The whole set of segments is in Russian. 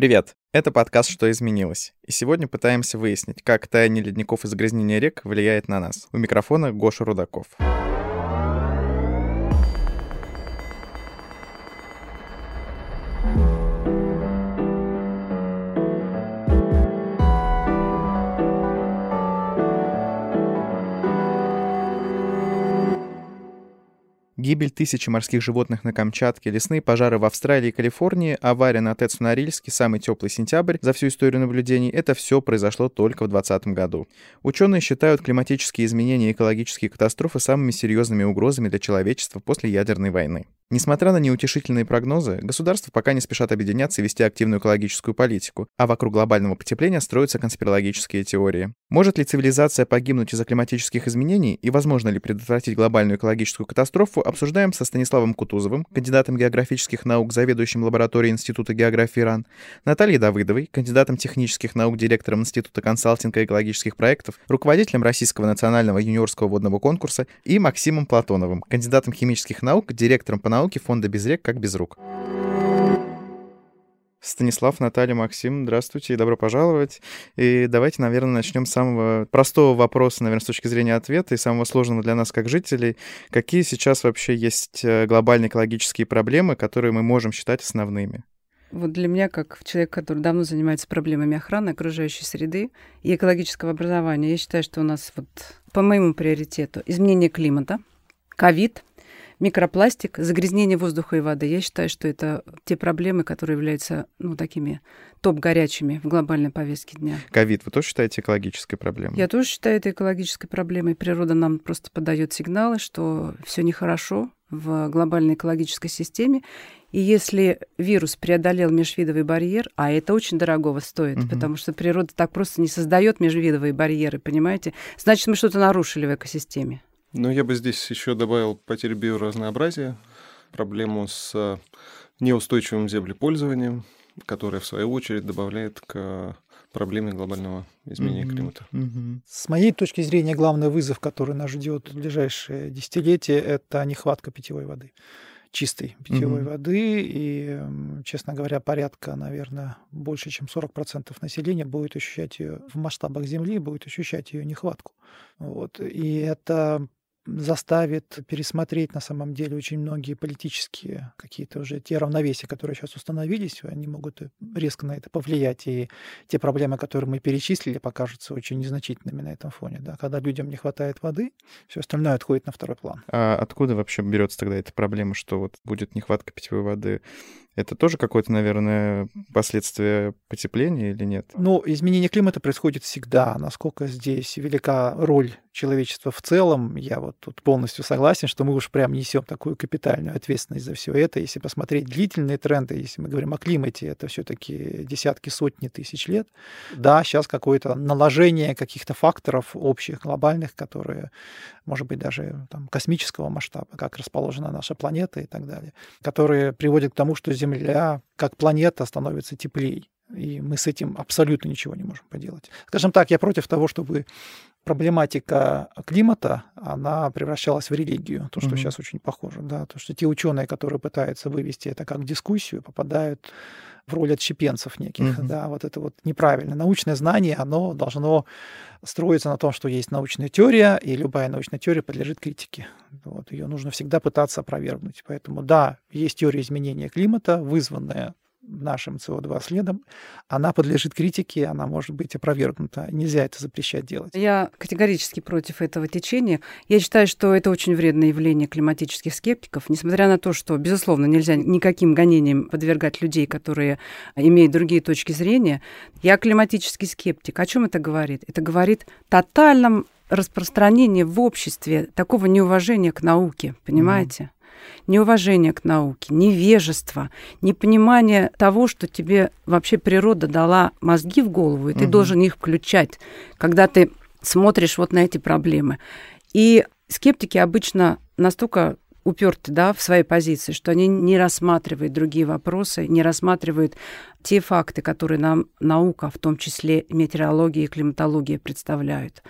Привет! Это подкаст «Что изменилось?» И сегодня пытаемся выяснить, как таяние ледников и загрязнение рек влияет на нас. У микрофона Гоша Рудаков. Гибель тысячи морских животных на Камчатке, лесные пожары в Австралии и Калифорнии, авария на ТЭЦ в Норильске, самый теплый сентябрь за всю историю наблюдений — это все произошло только в 2020 году. Ученые считают климатические изменения и экологические катастрофы самыми серьезными угрозами для человечества после ядерной войны. Несмотря на неутешительные прогнозы, государства пока не спешат объединяться и вести активную экологическую политику, а вокруг глобального потепления строятся конспирологические теории. Может ли цивилизация погибнуть из-за климатических изменений и возможно ли предотвратить глобальную экологическую катастрофу, обсуждаем со Станиславом Кутузовым, кандидатом географических наук, заведующим лабораторией Института географии РАН, Натальей Давыдовой, кандидатом технических наук, директором Института консалтинга экологических проектов, руководителем Российского национального юниорского водного конкурса и Максимом Платоновым, кандидатом химических наук, директором по науке фонда «Без рек, как без рук». Станислав, Наталья, Максим, здравствуйте и добро пожаловать. И давайте, наверное, начнем с самого простого вопроса, наверное, с точки зрения ответа и самого сложного для нас как жителей. Какие сейчас вообще есть э, глобальные экологические проблемы, которые мы можем считать основными? Вот для меня, как человек, который давно занимается проблемами охраны окружающей среды и экологического образования, я считаю, что у нас вот по моему приоритету изменение климата, ковид, микропластик, загрязнение воздуха и воды. Я считаю, что это те проблемы, которые являются ну, такими топ-горячими в глобальной повестке дня. Ковид вы тоже считаете экологической проблемой? Я тоже считаю это экологической проблемой. Природа нам просто подает сигналы, что все нехорошо в глобальной экологической системе. И если вирус преодолел межвидовый барьер, а это очень дорогого стоит, угу. потому что природа так просто не создает межвидовые барьеры, понимаете, значит, мы что-то нарушили в экосистеме. Ну, я бы здесь еще добавил потерю биоразнообразия, проблему с неустойчивым землепользованием, которая, в свою очередь, добавляет к проблеме глобального изменения mm-hmm. климата. Mm-hmm. С моей точки зрения, главный вызов, который нас ждет в ближайшие десятилетия, это нехватка питьевой воды чистой питьевой mm-hmm. воды. И, честно говоря, порядка, наверное, больше, чем 40% населения будет ощущать ее в масштабах Земли, будет ощущать ее нехватку. Вот. И это заставит пересмотреть на самом деле очень многие политические какие-то уже те равновесия, которые сейчас установились, они могут резко на это повлиять, и те проблемы, которые мы перечислили, покажутся очень незначительными на этом фоне. Да? Когда людям не хватает воды, все остальное отходит на второй план. А откуда вообще берется тогда эта проблема, что вот будет нехватка питьевой воды? Это тоже какое-то, наверное, последствие потепления или нет? Ну, изменение климата происходит всегда. Насколько здесь велика роль человечества в целом, я вот тут полностью согласен, что мы уж прям несем такую капитальную ответственность за все это. Если посмотреть длительные тренды, если мы говорим о климате, это все-таки десятки, сотни тысяч лет. Да, сейчас какое-то наложение каких-то факторов общих, глобальных, которые, может быть, даже там, космического масштаба, как расположена наша планета и так далее, которые приводят к тому, что Земля как планета становится теплее. И мы с этим абсолютно ничего не можем поделать. Скажем так, я против того, чтобы проблематика климата, она превращалась в религию, то, что mm-hmm. сейчас очень похоже, да, то, что те ученые, которые пытаются вывести это как дискуссию, попадают в роль отщепенцев неких, mm-hmm. да, вот это вот неправильно. Научное знание, оно должно строиться на том, что есть научная теория, и любая научная теория подлежит критике. Вот, ее нужно всегда пытаться опровергнуть. Поэтому, да, есть теория изменения климата, вызванная нашим СО2 следом, она подлежит критике, она может быть опровергнута. Нельзя это запрещать делать. Я категорически против этого течения. Я считаю, что это очень вредное явление климатических скептиков, несмотря на то, что, безусловно, нельзя никаким гонениям подвергать людей, которые имеют другие точки зрения. Я климатический скептик. О чем это говорит? Это говорит о тотальном распространении в обществе такого неуважения к науке, понимаете? Mm-hmm неуважение к науке, невежество, непонимание того, что тебе вообще природа дала мозги в голову, и ты угу. должен их включать, когда ты смотришь вот на эти проблемы. И скептики обычно настолько уперты да, в своей позиции, что они не рассматривают другие вопросы, не рассматривают те факты, которые нам наука, в том числе метеорология и климатология, представляют.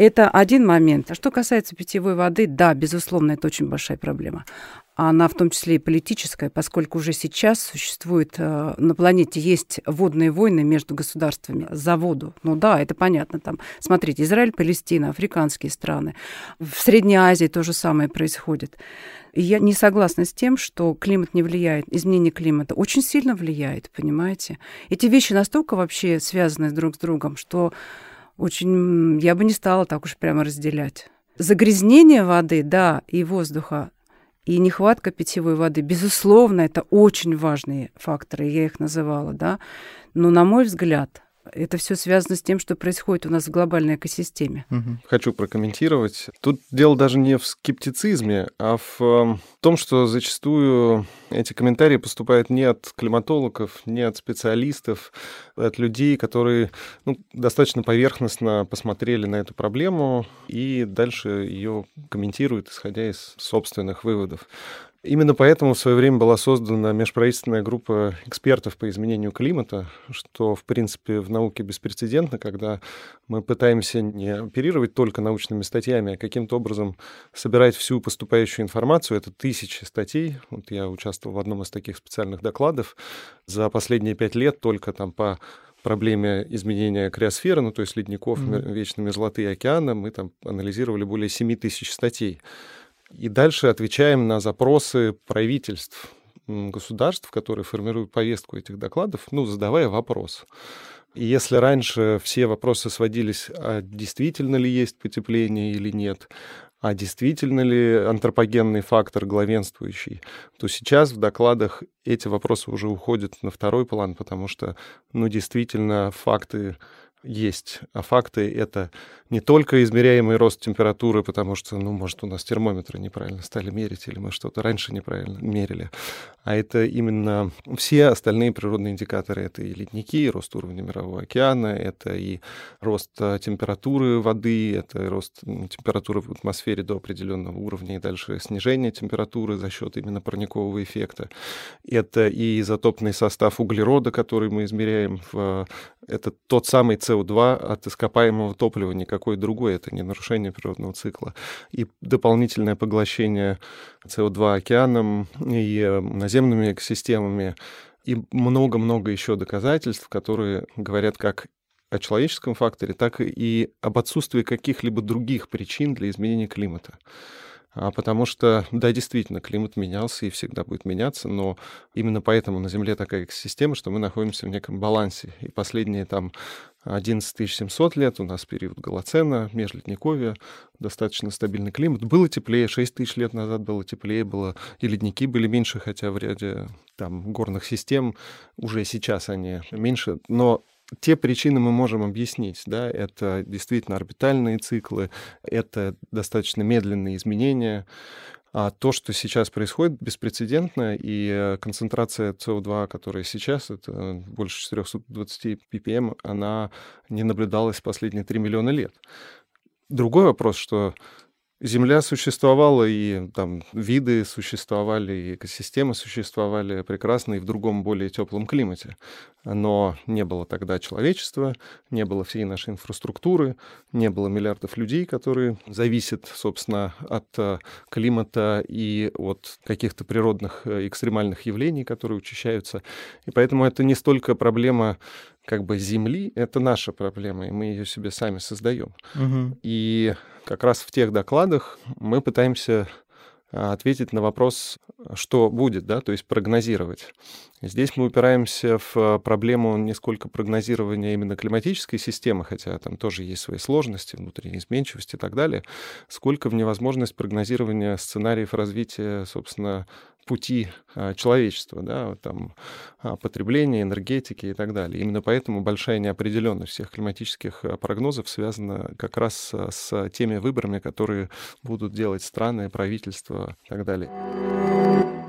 Это один момент. А что касается питьевой воды, да, безусловно, это очень большая проблема. Она в том числе и политическая, поскольку уже сейчас существует э, на планете есть водные войны между государствами за воду. Ну да, это понятно. Там, смотрите, Израиль, Палестина, африканские страны. В Средней Азии то же самое происходит. Я не согласна с тем, что климат не влияет, изменение климата очень сильно влияет, понимаете? Эти вещи настолько вообще связаны друг с другом, что очень я бы не стала так уж прямо разделять. Загрязнение воды, да, и воздуха, и нехватка питьевой воды, безусловно, это очень важные факторы, я их называла, да. Но, на мой взгляд, это все связано с тем, что происходит у нас в глобальной экосистеме. Хочу прокомментировать. Тут дело даже не в скептицизме, а в эм, том, что зачастую эти комментарии поступают не от климатологов, не от специалистов, а от людей, которые ну, достаточно поверхностно посмотрели на эту проблему и дальше ее комментируют, исходя из собственных выводов. Именно поэтому в свое время была создана межправительственная группа экспертов по изменению климата, что, в принципе, в науке беспрецедентно, когда мы пытаемся не оперировать только научными статьями, а каким-то образом собирать всю поступающую информацию. Это тысячи статей. Вот я участвовал в одном из таких специальных докладов. За последние пять лет только там по проблеме изменения криосферы, ну, то есть ледников, mm-hmm. вечной мерзлоты океана, мы там анализировали более 7 тысяч статей. И дальше отвечаем на запросы правительств государств, которые формируют повестку этих докладов, ну, задавая вопрос. И если раньше все вопросы сводились, а действительно ли есть потепление или нет, а действительно ли антропогенный фактор главенствующий, то сейчас в докладах эти вопросы уже уходят на второй план, потому что, ну, действительно, факты есть. А факты — это не только измеряемый рост температуры, потому что, ну, может, у нас термометры неправильно стали мерить, или мы что-то раньше неправильно мерили, а это именно все остальные природные индикаторы. Это и ледники, и рост уровня Мирового океана, это и рост а, температуры воды, это и рост температуры в атмосфере до определенного уровня, и дальше снижение температуры за счет именно парникового эффекта. Это и изотопный состав углерода, который мы измеряем в это тот самый СО2 от ископаемого топлива, никакой другой, это не нарушение природного цикла. И дополнительное поглощение СО2 океаном и э, наземными экосистемами, и много-много еще доказательств, которые говорят как о человеческом факторе, так и об отсутствии каких-либо других причин для изменения климата. А потому что, да, действительно, климат менялся и всегда будет меняться, но именно поэтому на Земле такая экосистема, что мы находимся в неком балансе. И последние там 11 700 лет у нас период Голоцена, межледниковья, достаточно стабильный климат. Было теплее, 6 тысяч лет назад было теплее, было и ледники были меньше, хотя в ряде там горных систем уже сейчас они меньше, но те причины мы можем объяснить, да, это действительно орбитальные циклы, это достаточно медленные изменения, а то, что сейчас происходит, беспрецедентно, и э, концентрация СО2, которая сейчас, это больше 420 ppm, она не наблюдалась последние 3 миллиона лет. Другой вопрос, что Земля существовала, и там виды существовали, и экосистемы существовали прекрасно и в другом, более теплом климате. Но не было тогда человечества, не было всей нашей инфраструктуры, не было миллиардов людей, которые зависят, собственно, от э, климата и от каких-то природных э, экстремальных явлений, которые учащаются. И поэтому это не столько проблема как бы Земли, это наша проблема, и мы ее себе сами создаем. Угу. И как раз в тех докладах мы пытаемся а, ответить на вопрос, что будет, да, то есть прогнозировать. Здесь мы упираемся в проблему не сколько прогнозирования именно климатической системы, хотя там тоже есть свои сложности, внутренние изменчивости и так далее, сколько в невозможность прогнозирования сценариев развития, собственно, пути а, человечества, да, там, а, потребления, энергетики и так далее. Именно поэтому большая неопределенность всех климатических а, прогнозов связана как раз с теми выборами, которые будут делать страны, правительства и так далее.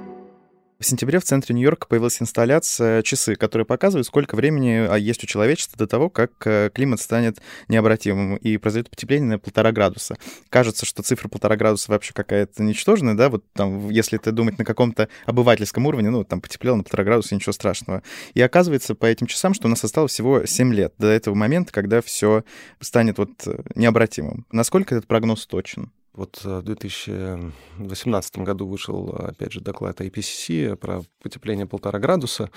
В сентябре в центре Нью-Йорка появилась инсталляция часы, которые показывают, сколько времени а, есть у человечества до того, как э, климат станет необратимым и произойдет потепление на полтора градуса. Кажется, что цифра полтора градуса вообще какая-то ничтожная, да, вот там, если это думать на каком-то обывательском уровне, ну, там потеплело на полтора градуса, ничего страшного. И оказывается по этим часам, что у нас осталось всего 7 лет до этого момента, когда все станет вот э, необратимым. Насколько этот прогноз точен? Вот э, в 2018 году вышел, опять же, доклад IPCC про потепление полтора градуса.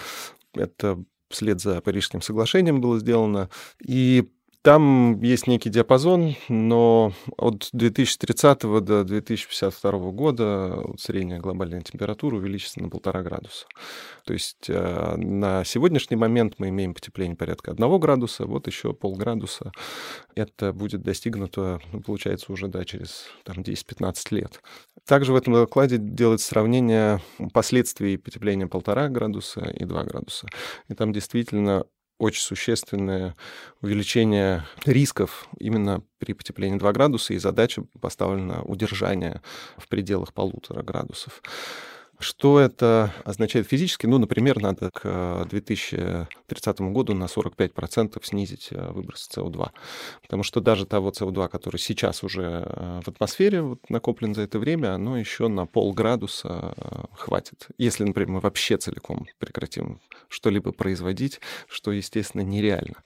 Это вслед за Парижским соглашением было сделано. И там есть некий диапазон, но от 2030 до 2052 года средняя глобальная температура увеличится на полтора градуса. То есть э, на сегодняшний момент мы имеем потепление порядка 1 градуса, вот еще полградуса. Это будет достигнуто, ну, получается, уже да, через там, 10-15 лет. Также в этом докладе делается сравнение последствий потепления полтора градуса и 2 градуса. И там действительно очень существенное увеличение рисков именно при потеплении 2 градуса, и задача поставлена удержание в пределах полутора градусов. Что это означает физически? Ну, например, надо к 2030 году на 45% снизить э, выброс СО2. Потому что даже того СО2, который сейчас уже э, в атмосфере вот, накоплен за это время, оно еще на полградуса э, хватит. Если, например, мы вообще целиком прекратим что-либо производить, что, естественно, нереально.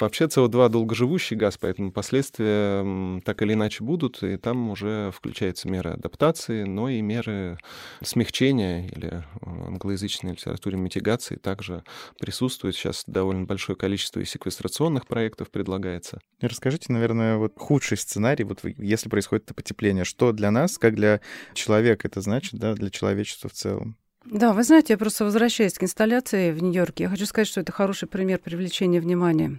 Вообще СО2 долгоживущий газ, поэтому последствия так или иначе будут, и там уже включаются меры адаптации, но и меры смягчения или в англоязычной литературе митигации также присутствуют. Сейчас довольно большое количество и секвестрационных проектов предлагается. Расскажите, наверное, вот худший сценарий, вот если происходит это потепление, что для нас, как для человека это значит, да, для человечества в целом? Да, вы знаете, я просто возвращаюсь к инсталляции в Нью-Йорке. Я хочу сказать, что это хороший пример привлечения внимания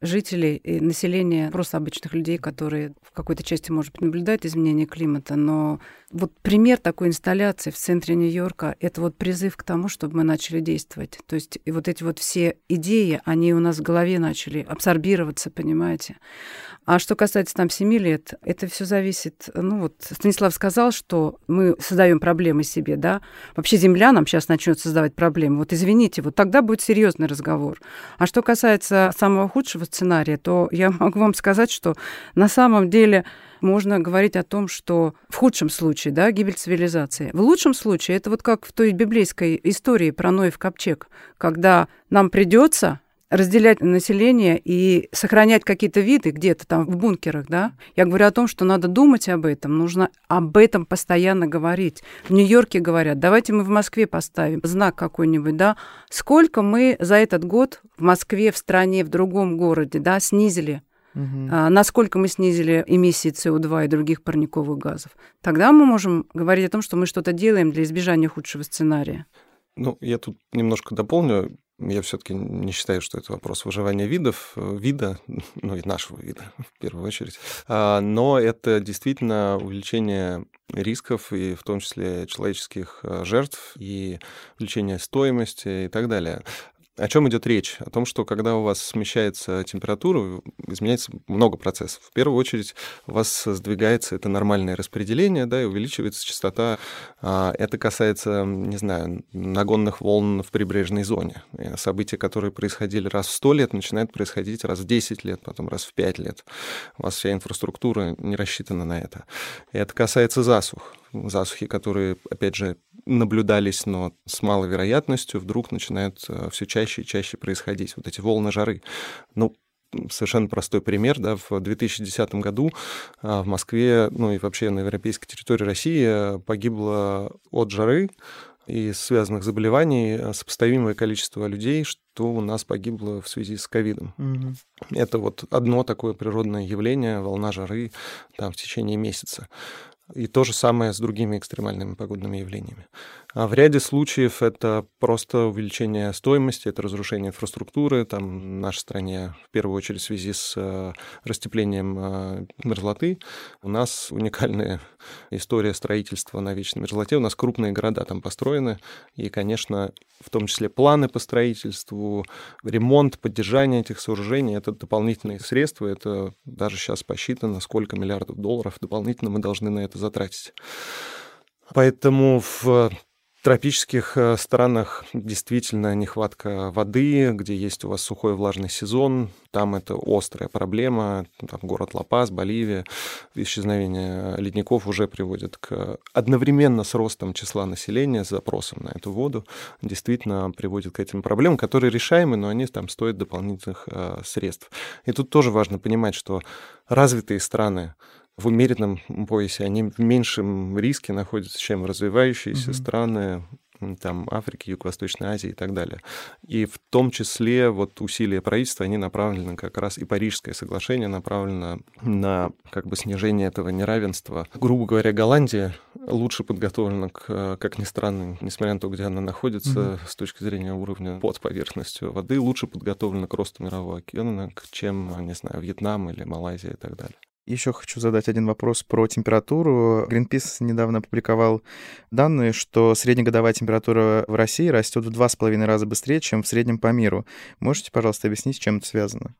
жителей и населения, просто обычных людей, которые в какой-то части, может быть, наблюдают изменения климата. Но вот пример такой инсталляции в центре Нью-Йорка — это вот призыв к тому, чтобы мы начали действовать. То есть и вот эти вот все идеи, они у нас в голове начали абсорбироваться, понимаете? А что касается там семи лет, это все зависит. Ну вот Станислав сказал, что мы создаем проблемы себе, да. Вообще Земля нам сейчас начнет создавать проблемы. Вот извините, вот тогда будет серьезный разговор. А что касается самого худшего сценария, то я могу вам сказать, что на самом деле можно говорить о том, что в худшем случае, да, гибель цивилизации. В лучшем случае это вот как в той библейской истории про Ноев ковчег, когда нам придется разделять население и сохранять какие-то виды где-то там в бункерах, да. Я говорю о том, что надо думать об этом, нужно об этом постоянно говорить. В Нью-Йорке говорят, давайте мы в Москве поставим знак какой-нибудь, да. Сколько мы за этот год в Москве, в стране, в другом городе, да, снизили Угу. А, насколько мы снизили эмиссии СО2 и других парниковых газов. Тогда мы можем говорить о том, что мы что-то делаем для избежания худшего сценария. Ну, я тут немножко дополню. Я все-таки не считаю, что это вопрос выживания видов, э, вида, ну и нашего вида в первую очередь. А, но это действительно увеличение рисков, и в том числе человеческих э, жертв, и увеличение стоимости и так далее. О чем идет речь? О том, что когда у вас смещается температура, изменяется много процессов. В первую очередь у вас сдвигается это нормальное распределение, да, и увеличивается частота. А, это касается, не знаю, нагонных волн в прибрежной зоне. События, которые происходили раз в 100 лет, начинают происходить раз в 10 лет, потом раз в 5 лет. У вас вся инфраструктура не рассчитана на это. И это касается засух засухи, которые, опять же, наблюдались, но с малой вероятностью вдруг начинают э, все чаще и чаще происходить. Вот эти волны жары. Ну, совершенно простой пример. Да, в 2010 году а, в Москве, ну и вообще на европейской территории России э, погибло от жары и связанных заболеваний э, сопоставимое количество людей, что у нас погибло в связи с ковидом. Угу. Это вот одно такое природное явление, волна жары там, в течение месяца. И то же самое с другими экстремальными погодными явлениями. А в ряде случаев это просто увеличение стоимости, это разрушение инфраструктуры. Там в нашей стране, в первую очередь в связи с э, растеплением э, мерзлоты, у нас уникальная история строительства на вечной мерзлоте. У нас крупные города там построены, и, конечно, в том числе планы по строительству, ремонт, поддержание этих сооружений — это дополнительные средства. Это даже сейчас посчитано, сколько миллиардов долларов дополнительно мы должны на это затратить. Поэтому в тропических э, странах действительно нехватка воды, где есть у вас сухой влажный сезон, там это острая проблема. Там город Ла-Пас, Боливия, исчезновение ледников уже приводит к одновременно с ростом числа населения, с запросом на эту воду, действительно приводит к этим проблемам, которые решаемы, но они там стоят дополнительных э, средств. И тут тоже важно понимать, что развитые страны в умеренном поясе, они в меньшем риске находятся, чем развивающиеся mm-hmm. страны, там, Африки, Юго-Восточной Азии и так далее. И в том числе вот усилия правительства, они направлены как раз, и Парижское соглашение направлено на как бы снижение этого неравенства. Грубо говоря, Голландия лучше подготовлена, к, как ни странно, несмотря на то, где она находится, mm-hmm. с точки зрения уровня под поверхностью воды, лучше подготовлена к росту мирового океана, чем, не знаю, Вьетнам или Малайзия и так далее. Еще хочу задать один вопрос про температуру. Greenpeace недавно опубликовал данные, что среднегодовая температура в России растет в два с половиной раза быстрее, чем в среднем по миру. Можете, пожалуйста, объяснить, с чем это связано?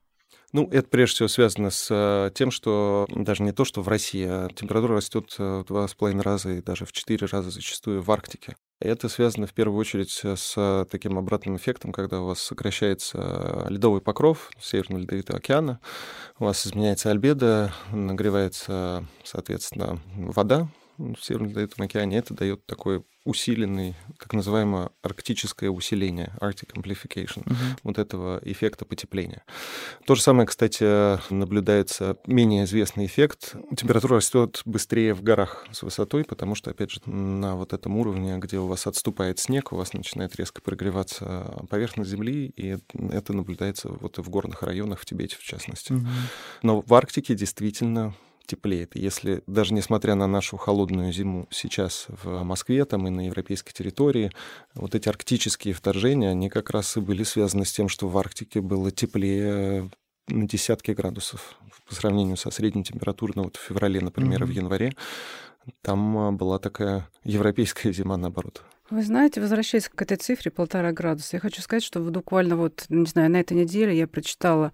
Ну, это прежде всего связано с э, тем, что даже не то, что в России, а температура растет э, в два с половиной раза и даже в четыре раза зачастую в Арктике. Это связано в первую очередь с таким обратным эффектом, когда у вас сокращается ледовый покров Северного Ледовитого океана, у вас изменяется альбедо, нагревается, соответственно, вода в Северном Ледовитом океане. Это дает такой усиленный, как называемое арктическое усиление, Arctic Amplification, uh-huh. вот этого эффекта потепления. То же самое, кстати, наблюдается менее известный эффект. Температура растет быстрее в горах с высотой, потому что, опять же, на вот этом уровне, где у вас отступает снег, у вас начинает резко прогреваться поверхность Земли, и это наблюдается вот и в горных районах, в Тибете в частности. Uh-huh. Но в Арктике действительно теплеет. Если даже несмотря на нашу холодную зиму сейчас в Москве там и на европейской территории, вот эти арктические вторжения, они как раз и были связаны с тем, что в Арктике было теплее на десятки градусов по сравнению со средней температурой, ну вот в феврале, например, mm-hmm. в январе, там а, была такая европейская зима, наоборот. Вы знаете, возвращаясь к этой цифре полтора градуса, я хочу сказать, что буквально вот, не знаю, на этой неделе я прочитала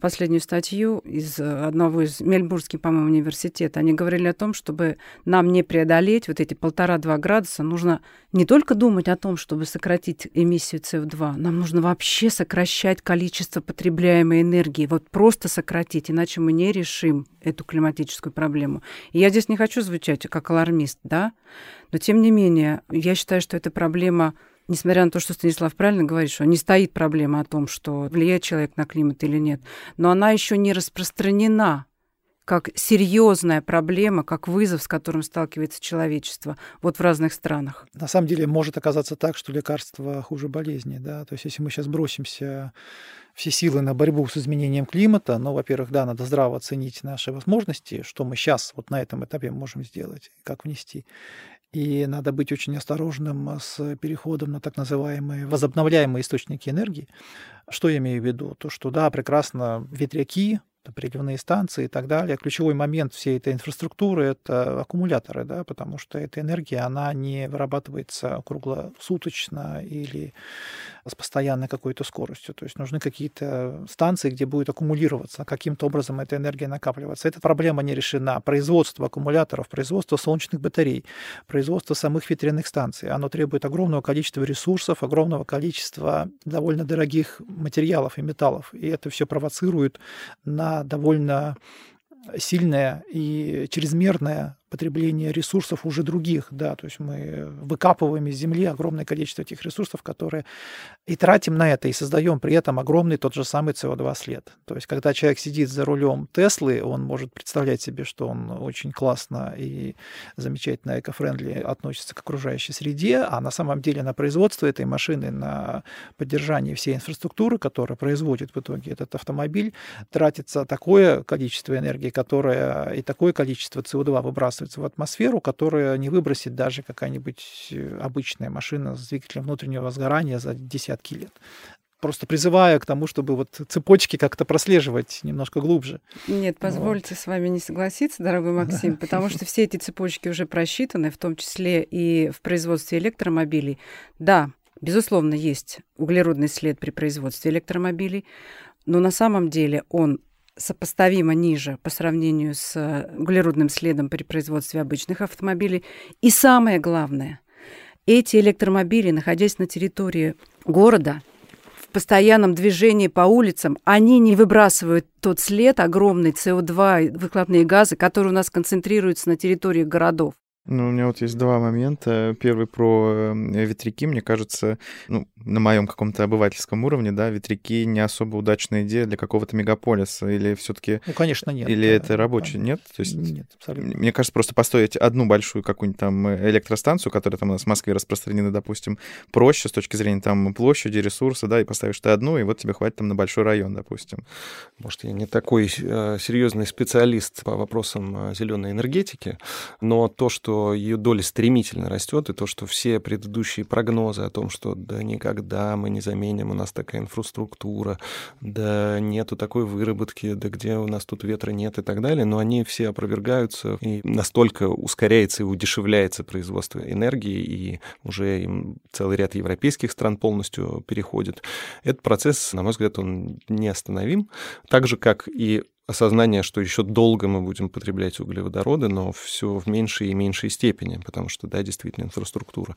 последнюю статью из э, одного из Мельбургских, по-моему, университета. Они говорили о том, чтобы нам не преодолеть вот эти полтора-два градуса, нужно не только думать о том, чтобы сократить эмиссию СО2, нам нужно вообще сокращать количество потребляемой энергии, вот просто сократить, иначе мы не решим эту климатическую проблему. И я здесь не хочу звучать как алармист, да, но тем не менее, я считаю, что эта проблема несмотря на то, что Станислав правильно говорит, что не стоит проблема о том, что влияет человек на климат или нет, но она еще не распространена как серьезная проблема, как вызов, с которым сталкивается человечество вот в разных странах. На самом деле может оказаться так, что лекарство хуже болезни. Да? То есть если мы сейчас бросимся все силы на борьбу с изменением климата, ну, во-первых, да, надо здраво оценить наши возможности, что мы сейчас вот на этом этапе можем сделать, как внести. И надо быть очень осторожным с переходом на так называемые возобновляемые источники энергии. Что я имею в виду? То, что да, прекрасно ветряки, приливные станции и так далее. Ключевой момент всей этой инфраструктуры — это аккумуляторы, да, потому что эта энергия, она не вырабатывается круглосуточно или с постоянной какой-то скоростью. То есть нужны какие-то станции, где будет аккумулироваться, каким-то образом эта энергия накапливаться. Эта проблема не решена. Производство аккумуляторов, производство солнечных батарей, производство самых ветряных станций, оно требует огромного количества ресурсов, огромного количества довольно дорогих материалов и металлов. И это все провоцирует на довольно сильное и чрезмерное потребление ресурсов уже других, да, то есть мы выкапываем из земли огромное количество этих ресурсов, которые и тратим на это, и создаем при этом огромный тот же самый СО2 след. То есть когда человек сидит за рулем Теслы, он может представлять себе, что он очень классно и замечательно эко-френдли относится к окружающей среде, а на самом деле на производство этой машины, на поддержание всей инфраструктуры, которая производит в итоге этот автомобиль, тратится такое количество энергии, которое и такое количество СО2 выбрасывает выбрасывается в атмосферу, которая не выбросит даже какая-нибудь э, обычная машина с двигателем внутреннего сгорания за десятки лет просто призываю к тому, чтобы вот цепочки как-то прослеживать немножко глубже. Нет, позвольте вот. с вами не согласиться, дорогой Максим, потому что все эти цепочки уже просчитаны, в том числе и в производстве электромобилей. Да, безусловно, есть углеродный след при производстве электромобилей, но на самом деле он сопоставимо ниже по сравнению с э, углеродным следом при производстве обычных автомобилей. И самое главное, эти электромобили, находясь на территории города, в постоянном движении по улицам, они не выбрасывают тот след огромный СО2, выхлопные газы, которые у нас концентрируются на территории городов. Ну, у меня вот есть два момента. Первый про эм, ветряки. Мне кажется, ну, на моем каком-то обывательском уровне, да, ветряки не особо удачная идея для какого-то мегаполиса. Или все-таки... Ну, конечно, нет. Или да, это рабочий? Да. Нет? То есть, нет, абсолютно. Мне кажется, просто построить одну большую какую-нибудь там электростанцию, которая там у нас в Москве распространена, допустим, проще с точки зрения там площади, ресурса, да, и поставишь ты одну, и вот тебе хватит там на большой район, допустим. Может, я не такой э, серьезный специалист по вопросам э, зеленой энергетики, но то, что что ее доля стремительно растет, и то, что все предыдущие прогнозы о том, что да никогда мы не заменим, у нас такая инфраструктура, да нету такой выработки, да где у нас тут ветра нет и так далее, но они все опровергаются, и настолько ускоряется и удешевляется производство энергии, и уже им целый ряд европейских стран полностью переходит. Этот процесс, на мой взгляд, он неостановим, так же, как и осознание, что еще долго мы будем потреблять углеводороды, но все в меньшей и меньшей степени, потому что, да, действительно, инфраструктура.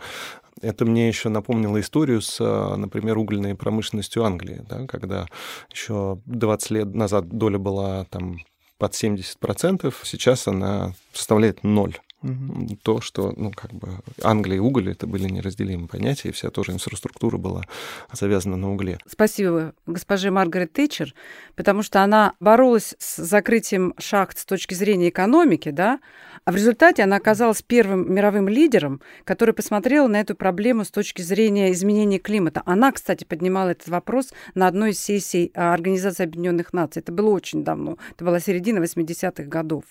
Это мне еще напомнило историю с, например, угольной промышленностью Англии, да, когда еще 20 лет назад доля была там под 70%, сейчас она составляет ноль. Угу. То, что, ну, как бы Англия и уголь это были неразделимые понятия, и вся тоже инфраструктура была завязана на угле. Спасибо госпоже Маргарет Тэтчер, потому что она боролась с закрытием шахт с точки зрения экономики, да, а в результате она оказалась первым мировым лидером, который посмотрел на эту проблему с точки зрения изменения климата. Она, кстати, поднимала этот вопрос на одной из сессий а, Организации Объединенных Наций. Это было очень давно. Это была середина 80-х годов.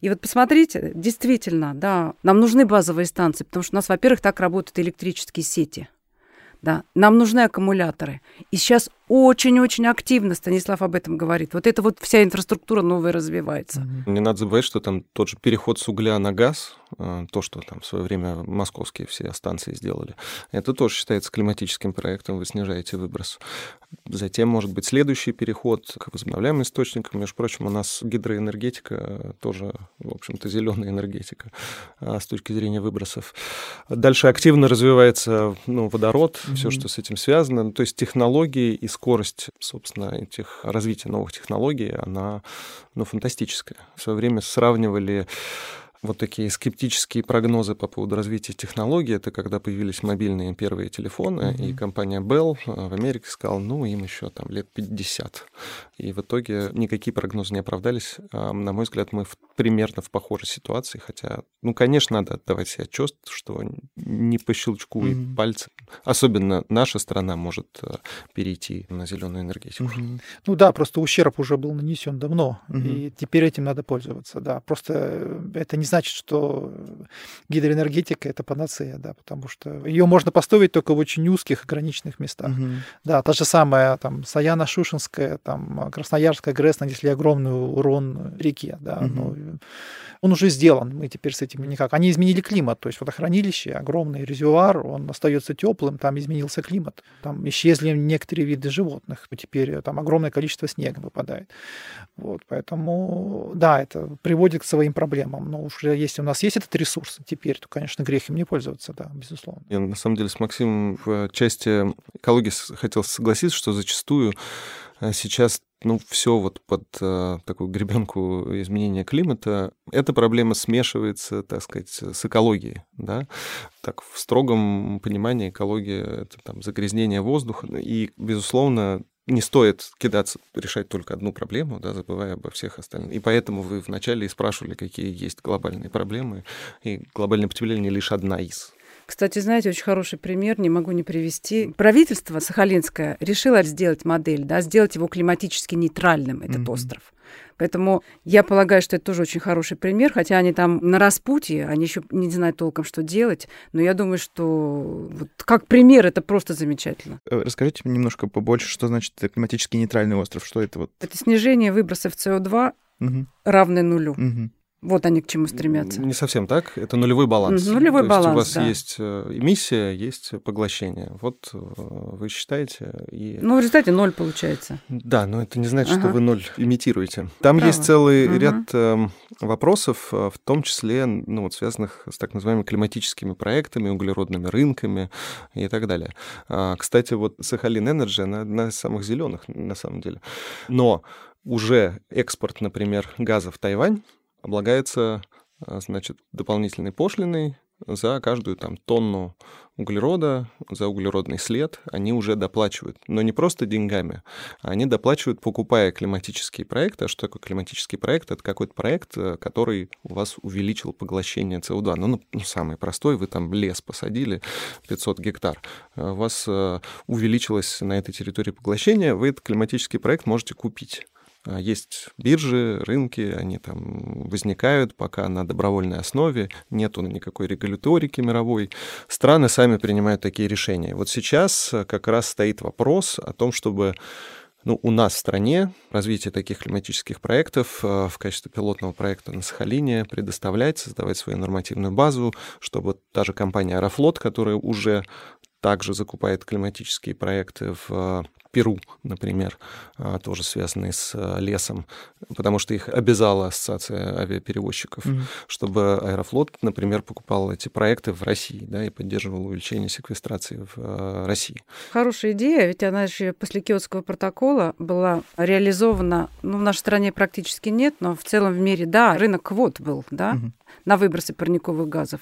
И вот посмотрите, действительно, да, нам нужны базовые станции, потому что у нас, во-первых, так работают электрические сети. Да, нам нужны аккумуляторы. И сейчас очень-очень активно Станислав об этом говорит. Вот это вот вся инфраструктура новая развивается. Не надо забывать, что там тот же переход с угля на газ, э, то, что там в свое время московские все станции сделали, это тоже считается климатическим проектом, вы снижаете выброс. Затем может быть следующий переход к возобновляемым источникам. Между прочим, у нас гидроэнергетика тоже, в общем-то, зеленая энергетика а, с точки зрения выбросов. Дальше активно развивается ну, водород, mm-hmm. все, что с этим связано. То есть технологии и скорость, собственно, этих развития новых технологий, она ну, фантастическая. В свое время сравнивали вот такие скептические прогнозы по поводу развития технологий, это когда появились мобильные первые телефоны, mm-hmm. и компания Bell э, в Америке сказала, ну, им еще там лет 50. И в итоге никакие прогнозы не оправдались. А, на мой взгляд, мы в, примерно в похожей ситуации, хотя, ну, конечно, надо отдавать себе отчет, что не по щелчку mm-hmm. и пальцем, особенно наша страна может э, перейти на зеленую энергетику. Mm-hmm. Ну да, просто ущерб уже был нанесен давно, mm-hmm. и теперь этим надо пользоваться, да. Просто э, это не значит, что гидроэнергетика это панацея, да, потому что ее можно построить только в очень узких ограниченных местах. Угу. Да, та же самая там Саяна-Шушинская, там Красноярская ГРЭС нанесли огромный урон реке, да, угу. но он уже сделан, мы теперь с этим никак. Они изменили климат, то есть водохранилище, огромный резервуар, он остается теплым, там изменился климат, там исчезли некоторые виды животных, теперь там огромное количество снега выпадает. Вот, поэтому, да, это приводит к своим проблемам, но уже если у нас есть этот ресурс теперь, то, конечно, грех им не пользоваться, да, безусловно. Я, на самом деле, с Максимом в части экологии хотел согласиться, что зачастую э, сейчас ну, все вот под э, такую гребенку изменения климата, эта проблема смешивается, так сказать, с экологией, да. Так, в строгом понимании экология — это там загрязнение воздуха, и, безусловно, не стоит кидаться, решать только одну проблему, да, забывая обо всех остальных. И поэтому вы вначале и спрашивали, какие есть глобальные проблемы, и глобальное потепление лишь одна из. Кстати, знаете, очень хороший пример, не могу не привести. Правительство сахалинское решило сделать модель, да, сделать его климатически нейтральным, этот mm-hmm. остров. Поэтому я полагаю, что это тоже очень хороший пример, хотя они там на распутье, они еще не знают толком, что делать, но я думаю, что вот как пример это просто замечательно. Э, расскажите мне немножко побольше, что значит климатически нейтральный остров, что это вот? Это снижение выбросов СО2 угу. равное нулю. Угу. Вот они к чему стремятся. Не совсем так. Это нулевой баланс. Нулевой То баланс, у вас да. есть эмиссия, есть поглощение. Вот э, вы считаете и... Ну, в результате ноль получается. Да, но это не значит, Ага. что вы ноль имитируете. Там Право. есть целый Мгм. ряд э, вопросов, э, в том числе, ну, вот, связанных с так называемыми климатическими проектами, углеродными рынками и так далее. А, Кстати, вот Сахалин Энерджи, она одна из самых зеленых на самом деле. Но уже экспорт, например, газа в Тайвань облагается, а, значит, дополнительной пошлиной за каждую там тонну углерода, за углеродный след, они уже доплачивают. Но не просто деньгами, а они доплачивают, покупая климатические проекты. А что такое климатический проект? Это какой-то проект, э, который у вас увеличил поглощение СО2. Ну, ну, самый простой, вы там лес посадили, 500 гектар. Э, У вас э, увеличилось на этой территории поглощение, вы этот климатический проект можете купить. А, Есть биржи, рынки, они там возникают пока на добровольной основе, нету никакой регуляторики мировой. Страны сами принимают такие решения. Вот сейчас э, как раз стоит вопрос о том, чтобы ну, у нас в стране развитие таких климатических проектов э, в качестве пилотного проекта на Сахалине предоставлять, создавать свою нормативную базу, чтобы та же компания Аэрофлот, которая уже также закупает климатические проекты в э, Перу, например, а, тоже связанные с э, лесом, потому что их обязала ассоциация авиаперевозчиков, Мгм. чтобы Аэрофлот, например, покупал эти проекты в России, да, и поддерживал увеличение секвестрации в России. Хорошая идея, ведь она же после Киотского протокола была реализована, ну, в нашей стране практически нет, но в целом в мире, да, рынок квот был, да, Мгм. на выбросы парниковых газов.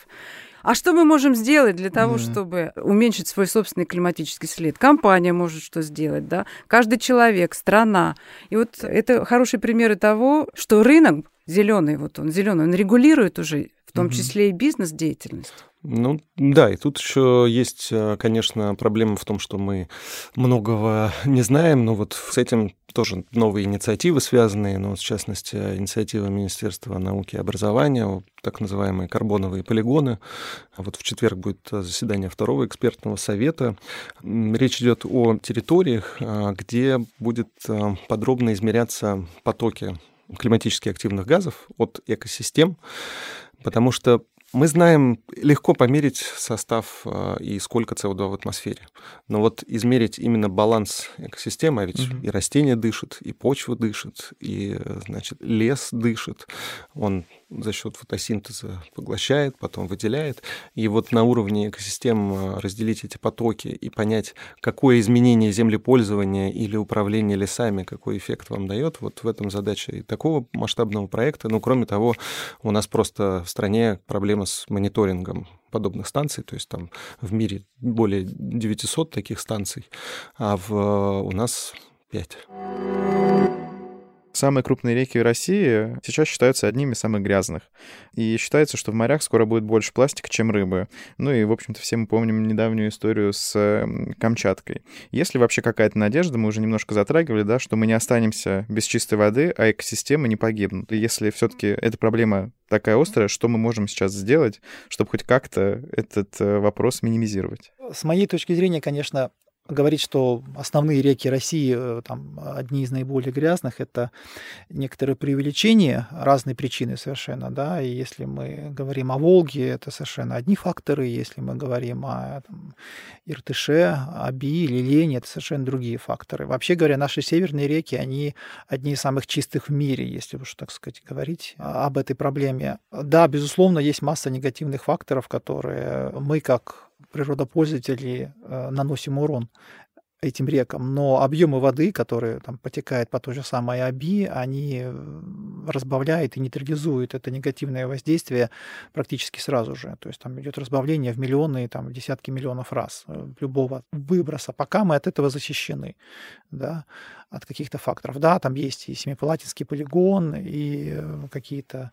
А что мы можем сделать для того, Да. чтобы уменьшить свой собственный климатический след? Компания может что сделать, да? Каждый человек, страна. И вот это хорошие примеры того, что рынок зеленый, вот он зеленый, он регулирует уже, в том числе и бизнес-деятельность. Ну да, и тут еще есть, э, конечно, проблема в том, что мы многого не знаем, но вот с этим тоже новые инициативы связанные, вот, в частности, инициатива Министерства науки и образования, так называемые карбоновые полигоны. А Вот в четверг будет заседание второго экспертного совета. Речь идет о территориях, э, где будет э, подробно измеряться потоки климатически активных газов от экосистем, потому что мы знаем, легко померить состав э, и сколько СО2 в атмосфере. Но вот измерить именно баланс экосистемы, а ведь Мгм. и растения дышат, и почва дышит, и, э, значит, лес дышит. Он за счет фотосинтеза поглощает, потом выделяет. И вот на уровне экосистем э, разделить эти потоки и понять, какое изменение землепользования или управления лесами, какой эффект вам дает, вот в этом задача и такого масштабного проекта. Ну, кроме того, у нас просто в стране проблема с мониторингом подобных станций, то есть там в мире более 900 таких станций, а в, у нас 5. Самые крупные реки России сейчас считаются одними из самых грязных. И считается, что в морях скоро будет больше пластика, чем рыбы. Ну и, в общем-то, все мы помним недавнюю историю с Камчаткой. Есть ли вообще какая-то надежда, мы уже немножко затрагивали, да, что мы не останемся без чистой воды, а экосистемы не погибнут. И если все-таки эта проблема такая острая, что мы можем сейчас сделать, чтобы хоть как-то этот э, вопрос минимизировать? С моей точки зрения, конечно, говорить, что основные реки России э, там, одни из наиболее грязных, это некоторое преувеличение, разные причины совершенно, да, и если мы говорим о Волге, это совершенно одни факторы, если мы говорим о там, Иртыше, Аби, Лилене, это совершенно другие факторы. Вообще говоря, наши северные реки, они одни из самых чистых в мире, если уж, так сказать, говорить об этой проблеме. Да, безусловно, есть масса негативных факторов, которые мы, как природопользователи э, наносим урон этим рекам, но объемы воды, которые там потекают по той же самой Аби, они разбавляют и нейтрализуют это негативное воздействие практически сразу же. То есть там идет разбавление в миллионы, там, в десятки миллионов раз э, любого выброса, пока мы от этого защищены, да, от каких-то факторов. Да, там есть и Семипалатинский полигон, и э, какие-то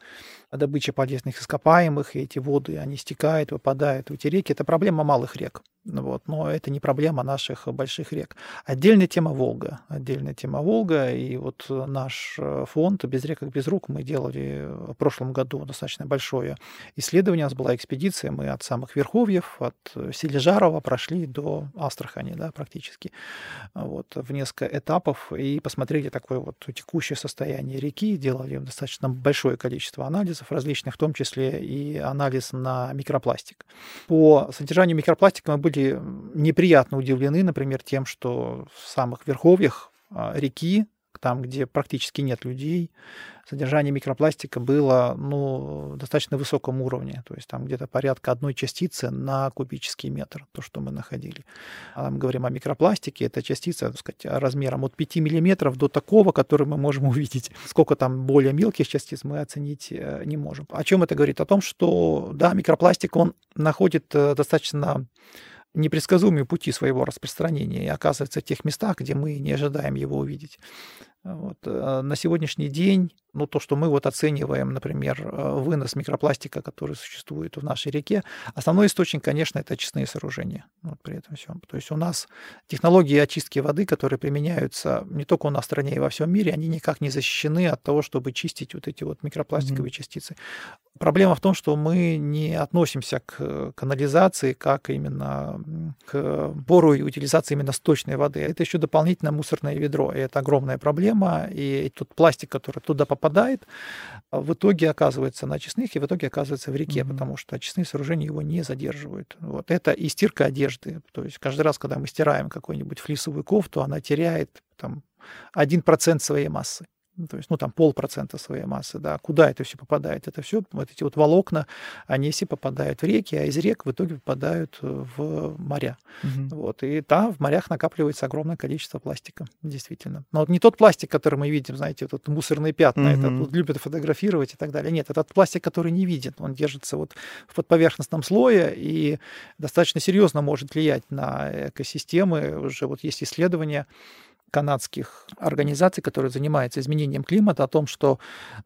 добыча полезных ископаемых, и эти воды, они стекают, выпадают в эти реки. Это проблема малых рек. Вот, но это не проблема наших больших рек. Отдельная тема Волга. Отдельная тема Волга. И вот наш э, фонд «Без рек, как без рук» мы делали в прошлом году достаточно большое исследование. У нас была экспедиция. Мы от самых верховьев, от Сележарова прошли до Астрахани да, практически. Вот, в несколько этапов и посмотрели такое вот текущее состояние реки, делали достаточно большое количество анализов различных, в том числе и анализ на микропластик. По содержанию микропластика мы были неприятно удивлены, например, тем, что в самых верховьях а, реки там, где практически нет людей, содержание микропластика было ну, достаточно высоком уровне, то есть там где-то порядка одной частицы на кубический метр, то, что мы находили. А мы говорим о микропластике, это частица, так сказать, размером от 5 миллиметров до такого, который мы можем увидеть. Сколько там более мелких частиц мы оценить э, не можем. О чем это говорит? О том, что, да, микропластик, он находит э, достаточно непредсказуемые пути своего распространения и оказывается в тех местах, где мы не ожидаем его увидеть. Вот. Э, на сегодняшний день, ну, то, что мы вот оцениваем, например, э, вынос микропластика, который существует в нашей реке, основной источник, конечно, это очистные сооружения. Вот при этом всем. То есть у нас технологии очистки воды, которые применяются не только у нас в стране и во всем мире, они никак не защищены от того, чтобы чистить вот эти вот микропластиковые mm-hmm. частицы. Проблема в том, что мы не относимся к канализации как именно к бору и утилизации именно сточной воды. Это еще дополнительное мусорное ведро, и это огромная проблема проблема, и тот пластик, который туда попадает, в итоге оказывается на очистных и в итоге оказывается в реке, mm-hmm. потому что очистные сооружения его не задерживают. Вот это и стирка одежды. То есть каждый раз, когда мы стираем какую-нибудь флисовую кофту, она теряет там 1% своей массы. Ну, то есть, ну, там полпроцента своей массы, да, куда это все попадает? Это все, вот эти вот волокна, они все попадают в реки, а из рек в итоге попадают э, в моря. Угу. Вот, и там в морях накапливается огромное количество пластика, действительно. Но вот не тот пластик, который мы видим, знаете, вот мусорные пятна, угу. это вот любят фотографировать и так далее. Нет, этот пластик, который не виден, он держится вот в подповерхностном слое и достаточно серьезно может влиять на экосистемы. Уже вот есть исследования, канадских организаций, которые занимаются изменением климата, о том, что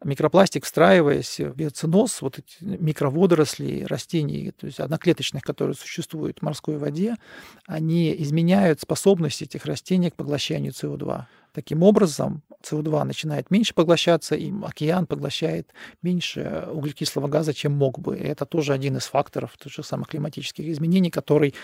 микропластик, встраиваясь в биоциноз, вот эти микроводоросли, растений, то есть одноклеточных, которые существуют в морской воде, они изменяют способность этих растений к поглощению СО2. Таким образом, СО2 начинает меньше поглощаться, и океан поглощает меньше углекислого газа, чем мог бы. И это тоже один из факторов тех же самых климатических изменений, который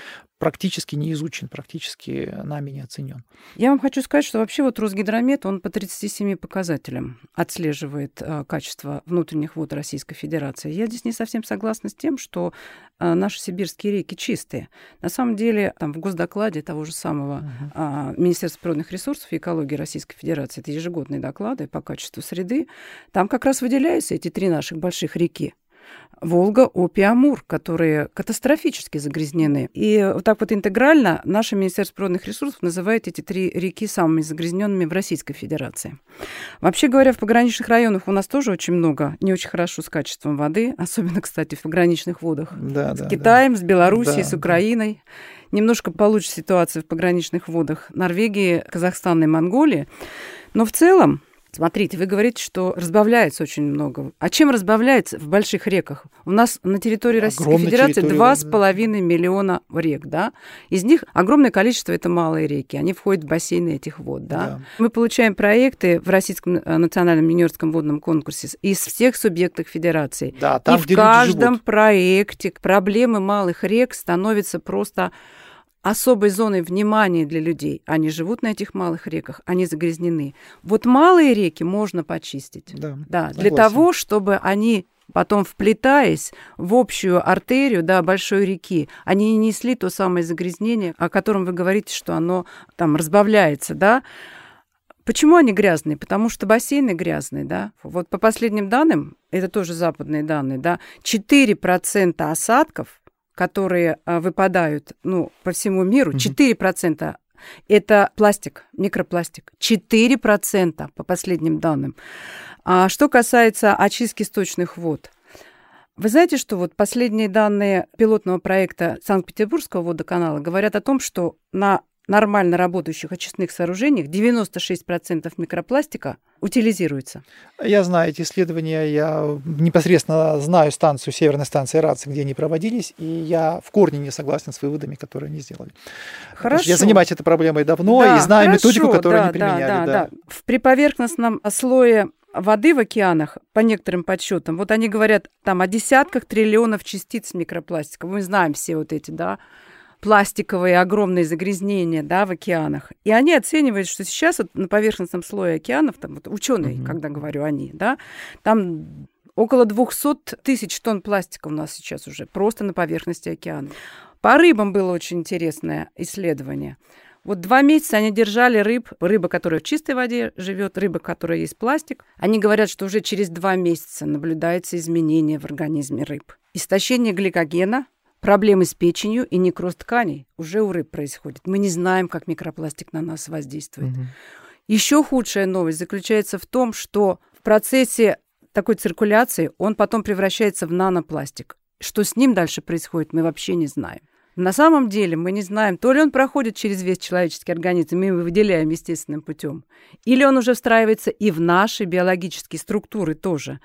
практически не изучен, практически нами не оценен. Я вам хочу сказать, что вообще вот Росгидромет, он по 37 показателям отслеживает э, качество внутренних вод Российской Федерации. Я здесь не совсем согласна с тем, что э, наши сибирские реки чистые. На самом деле, там в госдокладе того же самого э, Министерства природных ресурсов и экологии Российской Федерации, это ежегодные доклады по качеству среды, там как раз выделяются эти три наших больших реки. Волга, Обь и Амур, которые катастрофически загрязнены. И вот так вот интегрально наше Министерство природных ресурсов называет эти три реки самыми загрязненными в Российской Федерации. Вообще говоря, в пограничных районах у нас тоже очень много не очень хорошо с качеством воды, особенно, кстати, в пограничных водах. Да, с да, Китаем, да. с Белоруссией, да, с Украиной. Немножко получше ситуация в пограничных водах Норвегии, Казахстана и Монголии. Но в целом Смотрите, вы говорите, что разбавляется очень много. А чем разбавляется в больших реках? У нас на территории Российской Огромная Федерации два с половиной миллиона рек, да? Из них огромное количество это малые реки, они входят в бассейны этих вод, да? да. Мы получаем проекты в Российском э, национальном юниорском водном конкурсе из всех субъектов Федерации. Да, там, И в каждом проекте проблемы малых рек становятся просто особой зоной внимания для людей. Они живут на этих малых реках, они загрязнены. Вот малые реки можно почистить. Да, да для того, чтобы они потом вплетаясь в общую артерию да, большой реки, они не несли то самое загрязнение, о котором вы говорите, что оно там разбавляется, да. Почему они грязные? Потому что бассейны грязные, да. Вот по последним данным, это тоже западные данные, да, 4% осадков которые а, выпадают ну, по всему миру, 4% это пластик, микропластик. 4% по последним данным. А что касается очистки сточных вод, вы знаете, что вот последние данные пилотного проекта Санкт-Петербургского водоканала говорят о том, что на нормально работающих очистных сооружениях 96% микропластика утилизируется. Я знаю эти исследования, я непосредственно знаю станцию, северной станции РАЦИ, где они проводились, и я в корне не согласен с выводами, которые они сделали. Хорошо. Я занимаюсь этой проблемой давно да, и знаю хорошо, методику, которую да, они применяли. Да, да, да. Да. В приповерхностном слое воды в океанах, по некоторым подсчетам, вот они говорят там о десятках триллионов частиц микропластика. Мы знаем все вот эти, да, пластиковые огромные загрязнения да, в океанах. И они оценивают, что сейчас вот на поверхностном слое океанов, там вот ученые, mm-hmm. когда говорю они, да, там около 200 тысяч тонн пластика у нас сейчас уже просто на поверхности океана. По рыбам было очень интересное исследование. Вот два месяца они держали рыб, рыба, которая в чистой воде живет, рыба, которая есть пластик. Они говорят, что уже через два месяца наблюдается изменение в организме рыб. Истощение гликогена, проблемы с печенью и некроз тканей уже у рыб происходит. Мы не знаем, как микропластик на нас воздействует. Угу. Еще худшая новость заключается в том, что в процессе такой циркуляции он потом превращается в нанопластик. Что с ним дальше происходит, мы вообще не знаем. На самом деле мы не знаем, то ли он проходит через весь человеческий организм, мы его выделяем естественным путем, или он уже встраивается и в наши биологические структуры тоже.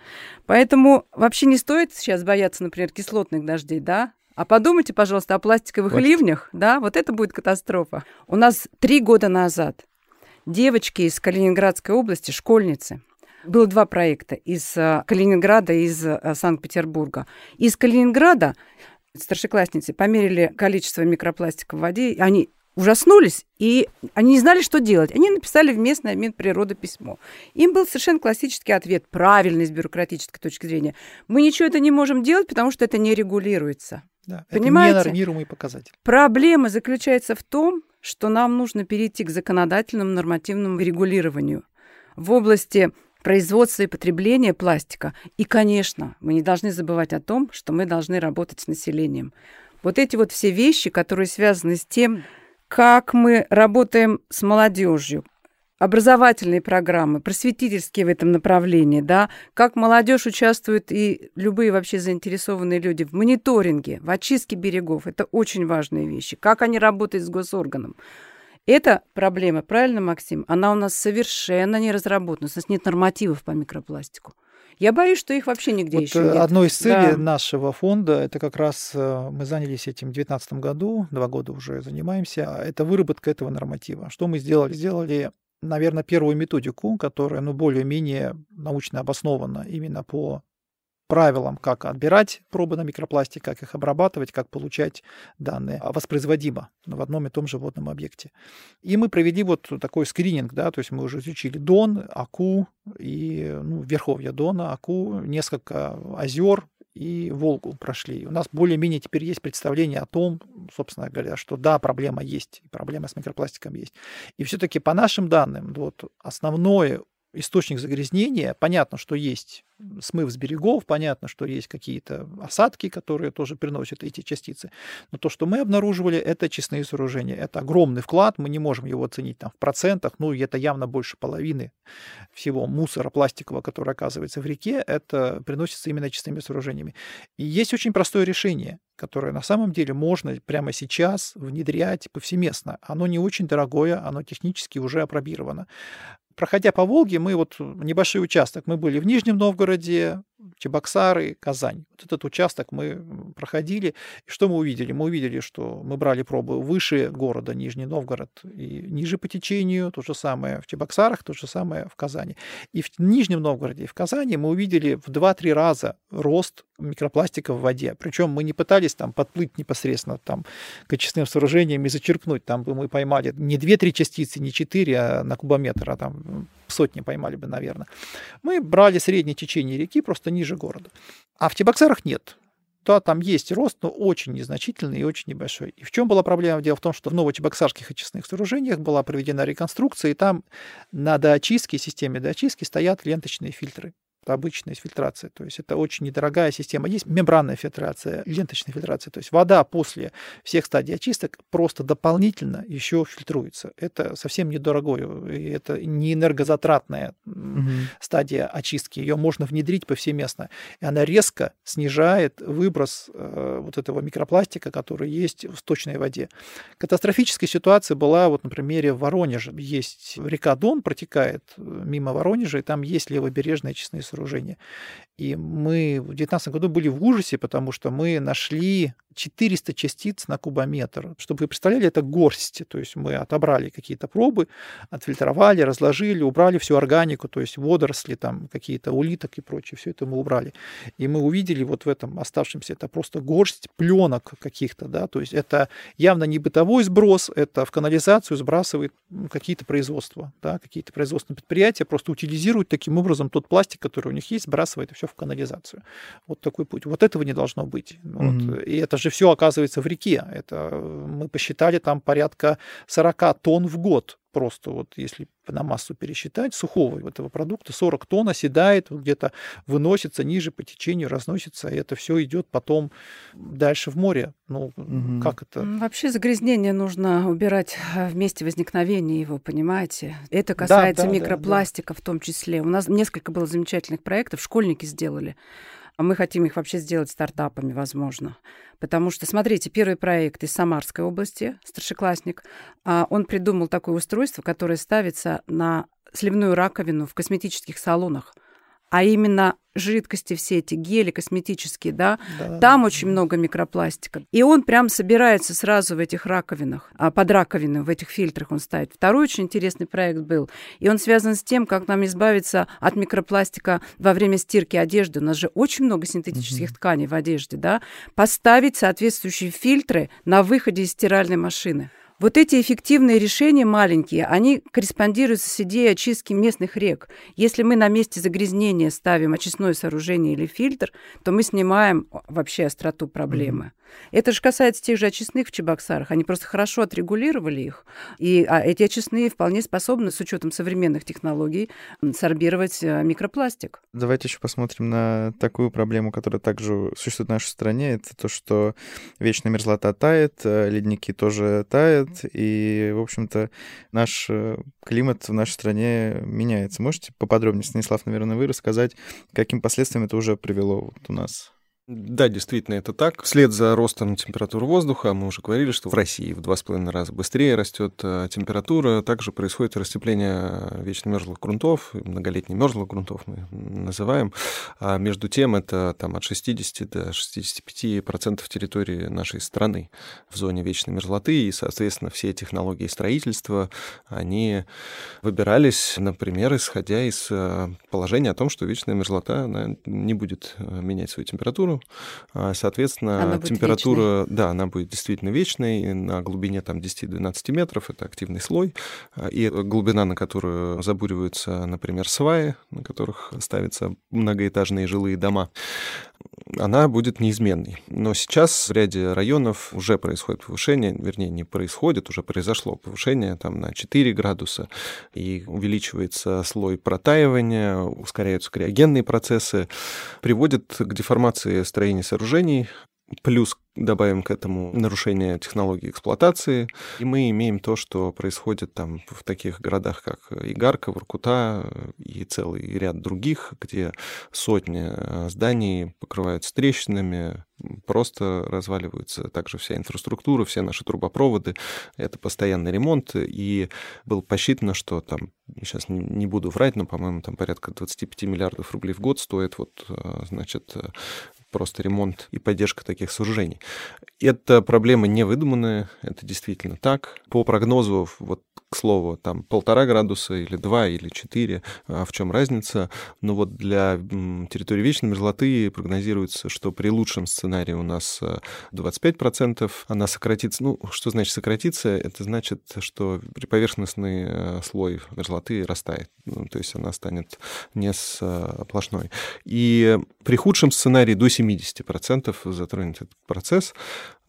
Поэтому вообще не стоит сейчас бояться, например, кислотных дождей, да? А подумайте, пожалуйста, о пластиковых вот. ливнях, да? Вот это будет катастрофа. У нас три года назад девочки из Калининградской области, школьницы, было два проекта из э, Калининграда и из э, Санкт-Петербурга. Из Калининграда старшеклассницы померили количество микропластика в воде, они ужаснулись, и они не знали, что делать. Они написали в местный обмен природы письмо. Им был совершенно классический ответ, правильный с бюрократической точки зрения. Мы ничего это не можем делать, потому что это не регулируется. Да, Понимаете? Это ненормируемый показатель. Проблема заключается в том, что нам нужно перейти к законодательному нормативному регулированию в области производства и потребления пластика. И, конечно, мы не должны забывать о том, что мы должны работать с населением. Вот эти вот все вещи, которые связаны с тем, как мы работаем с молодежью, образовательные программы, просветительские в этом направлении, да, как молодежь участвует и любые вообще заинтересованные люди в мониторинге, в очистке берегов. Это очень важные вещи. Как они работают с госорганом. Эта проблема, правильно, Максим, она у нас совершенно не разработана. У нас нет нормативов по микропластику. Я боюсь, что их вообще нигде вот еще нет. Одной из целей да. нашего фонда, это как раз э, мы занялись этим в 2019 году, два года уже занимаемся, это выработка этого норматива. Что мы сделали? Сделали наверное, первую методику, которая, ну, более-менее научно обоснована именно по правилам, как отбирать пробы на микропластик, как их обрабатывать, как получать данные воспроизводимо в одном и том же водном объекте. И мы провели вот такой скрининг, да, то есть мы уже изучили Дон, Аку и ну, верховья Дона, Аку, несколько озер, и Волгу прошли. У нас более-менее теперь есть представление о том, собственно говоря, что да, проблема есть, проблема с микропластиком есть. И все-таки по нашим данным, вот основное источник загрязнения. Понятно, что есть смыв с берегов, понятно, что есть какие-то осадки, которые тоже приносят эти частицы. Но то, что мы обнаруживали, это честные сооружения. Это огромный вклад, мы не можем его оценить там в процентах, ну, это явно больше половины всего мусора пластикового, который оказывается в реке, это приносится именно чистыми сооружениями. И есть очень простое решение, которое на самом деле можно прямо сейчас внедрять повсеместно. Оно не очень дорогое, оно технически уже опробировано проходя по Волге, мы вот небольшой участок, мы были в Нижнем Новгороде, Чебоксары, Казань. Вот этот участок мы проходили. И что мы увидели? Мы увидели, что мы брали пробы выше города Нижний Новгород и ниже по течению, то же самое в Чебоксарах, то же самое в Казани. И в Нижнем Новгороде и в Казани мы увидели в 2-3 раза рост микропластика в воде. Причем мы не пытались там подплыть непосредственно там к очистным сооружениям и зачерпнуть. Там бы мы поймали не 2-3 частицы, не 4 а на кубометр, а там сотни поймали бы, наверное. Мы брали среднее течение реки просто ниже города. А в Чебоксарах нет. Да, там есть рост, но очень незначительный и очень небольшой. И в чем была проблема? Дело в том, что в новочебоксарских очистных сооружениях была проведена реконструкция, и там на доочистке, системе доочистки стоят ленточные фильтры обычная фильтрация. То есть это очень недорогая система. Есть мембранная фильтрация, ленточная фильтрация. То есть вода после всех стадий очисток просто дополнительно еще фильтруется. Это совсем недорогое, и это не энергозатратная угу. стадия очистки. Ее можно внедрить повсеместно. И она резко снижает выброс э, вот этого микропластика, который есть в сточной воде. Катастрофическая ситуация была вот на примере Воронежа. Есть река Дон, протекает э, мимо Воронежа, и там есть левобережные очистные сооружения сооружения. И мы в 2019 году были в ужасе, потому что мы нашли 400 частиц на кубометр. Чтобы вы представляли, это горсть. То есть мы отобрали какие-то пробы, отфильтровали, разложили, убрали всю органику, то есть водоросли, там какие-то улиток и прочее, все это мы убрали. И мы увидели вот в этом оставшемся, это просто горсть пленок каких-то, да, то есть это явно не бытовой сброс, это в канализацию сбрасывает какие-то производства, да, какие-то производственные предприятия просто утилизируют таким образом тот пластик, который у них есть, сбрасывает и все в канализацию. Вот такой путь. Вот этого не должно быть. Mm-hmm. Вот. И это же все оказывается в реке. Это мы посчитали там порядка 40 тонн в год просто вот если на массу пересчитать, сухого этого продукта 40 тонн оседает, где-то выносится ниже по течению, разносится, и это все идет потом дальше в море. Ну, угу. как это? Вообще загрязнение нужно убирать в месте возникновения его, понимаете? Это касается да, да, микропластика да, да. в том числе. У нас несколько было замечательных проектов, школьники сделали. А мы хотим их вообще сделать стартапами, возможно. Потому что, смотрите, первый проект из Самарской области, старшеклассник, а, он придумал такое устройство, которое ставится на сливную раковину в косметических салонах – а именно жидкости все эти, гели косметические, да, да там да. очень много микропластика. И он прям собирается сразу в этих раковинах, а под раковину, в этих фильтрах он ставит. Второй очень интересный проект был, и он связан с тем, как нам избавиться от микропластика во время стирки одежды. У нас же очень много синтетических угу. тканей в одежде, да. Поставить соответствующие фильтры на выходе из стиральной машины. Вот эти эффективные решения маленькие, они корреспондируют с идеей очистки местных рек. Если мы на месте загрязнения ставим очистное сооружение или фильтр, то мы снимаем вообще остроту проблемы. Mm-hmm. Это же касается тех же очистных в Чебоксарах. Они просто хорошо отрегулировали их. И а эти очистные вполне способны, с учетом современных технологий, сорбировать э, микропластик. Давайте еще посмотрим на такую проблему, которая также существует в нашей стране. Это то, что вечная мерзлота тает, э, ледники тоже тают, и, в общем-то, наш э, климат в нашей стране меняется. Можете поподробнее, Станислав, наверное, вы рассказать, каким последствиям это уже привело вот у нас? Да, действительно, это так. Вслед за ростом температуры воздуха, мы уже говорили, что в России в два с половиной раза быстрее растет э, температура, также происходит расщепление вечно мерзлых грунтов, многолетних мерзлых грунтов мы называем. А между тем это там, от 60 до 65 процентов территории нашей страны в зоне вечной мерзлоты, и, соответственно, все технологии строительства, они выбирались, например, исходя из э, положения о том, что вечная мерзлота она не будет э, менять свою температуру, а, соответственно, она температура, вечной. да, она будет действительно вечной, на глубине там 10-12 метров, это активный слой, а, и глубина, на которую забуриваются, например, сваи, на которых ставятся многоэтажные жилые дома, она будет неизменной. Но сейчас в ряде районов уже происходит повышение, вернее, не происходит, уже произошло повышение там на 4 градуса, и увеличивается слой протаивания, ускоряются криогенные процессы, приводит к деформации строения сооружений, Плюс добавим к этому нарушение технологии эксплуатации, и мы имеем то, что происходит там в таких городах, как Игарка, Воркута и целый ряд других, где сотни э, зданий покрываются трещинами, просто разваливаются также вся инфраструктура, все наши трубопроводы. Это постоянный ремонт, и было посчитано, что там, сейчас не буду врать, но, по-моему, там порядка 25 миллиардов рублей в год стоит вот, э, значит, просто ремонт и поддержка таких сооружений. Это проблема не выдуманная, это действительно так. По прогнозу, вот к слову, там полтора градуса или два или четыре, а в чем разница? Но вот для территории вечной мерзлоты прогнозируется, что при лучшем сценарии у нас 25% э, она сократится. Ну, что значит сократиться? Это значит, что приповерхностный э, слой мерзлоты растает. Ну, то есть она станет не сплошной. И при худшем сценарии до 70% затронет этот процесс.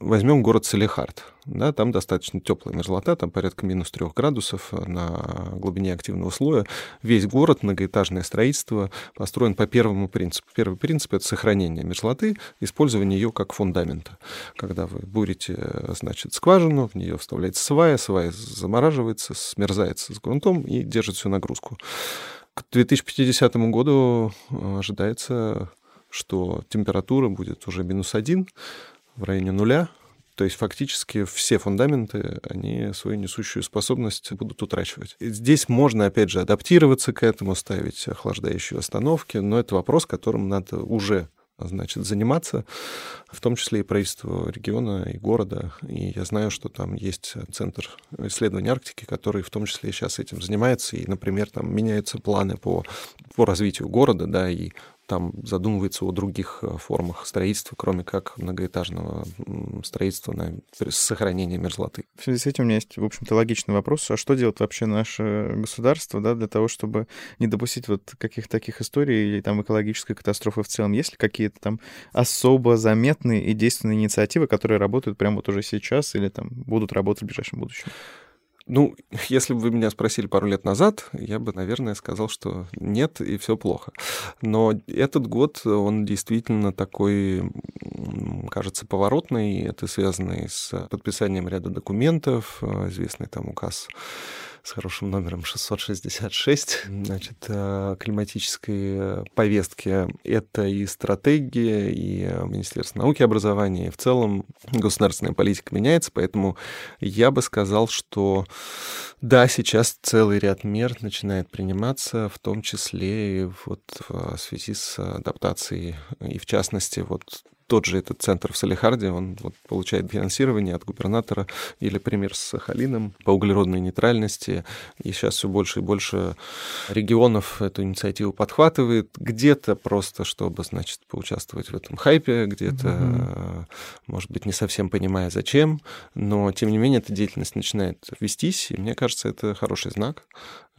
Возьмем город Салихард. Да, там достаточно теплая мерзлота, там порядка минус 3 градусов на глубине активного слоя. Весь город, многоэтажное строительство построен по первому принципу. Первый принцип — это сохранение мерзлоты, использование ее как фундамента. Когда вы бурите, значит, скважину, в нее вставляется свая, свая замораживается, смерзается с грунтом и держит всю нагрузку. К 2050 году ожидается, что температура будет уже минус один, в районе нуля, То есть фактически все фундаменты, они свою несущую способность будут утрачивать. И здесь можно, опять же, адаптироваться к этому, ставить охлаждающие остановки, но это вопрос, которым надо уже значит, заниматься, в том числе и правительство региона и города. И я знаю, что там есть центр исследования Арктики, который в том числе сейчас этим занимается. И, например, там меняются планы по, по развитию города, да, и там задумывается о других э, формах строительства, кроме как многоэтажного строительства на сохранение мерзлоты. В связи с этим у меня есть, в общем-то, логичный вопрос. А что делает вообще наше государство да, для того, чтобы не допустить вот каких-то таких историй или там экологической катастрофы в целом? Есть ли какие-то там особо заметные и действенные инициативы, которые работают прямо вот уже сейчас или там будут работать в ближайшем будущем? Ну, если бы вы меня спросили пару лет назад, я бы, наверное, сказал, что нет, и все плохо. Но этот год, он действительно такой, кажется, поворотный. Это связано с подписанием ряда документов, э, известный там указ с хорошим номером 666, значит, э, климатической повестки. Это и стратегия, и Министерство науки и образования, и в целом государственная политика меняется, поэтому я бы сказал, что да, сейчас целый ряд мер начинает приниматься, в том числе и вот в связи с адаптацией, и в частности вот тот же этот центр в Салихарде, он вот получает финансирование от губернатора, или пример с Сахалином по углеродной нейтральности, и сейчас все больше и больше регионов эту инициативу подхватывает, где-то просто, чтобы, значит, поучаствовать в этом хайпе, где-то, mm-hmm. может быть, не совсем понимая, зачем, но, тем не менее, эта деятельность начинает вестись, и мне кажется, это хороший знак.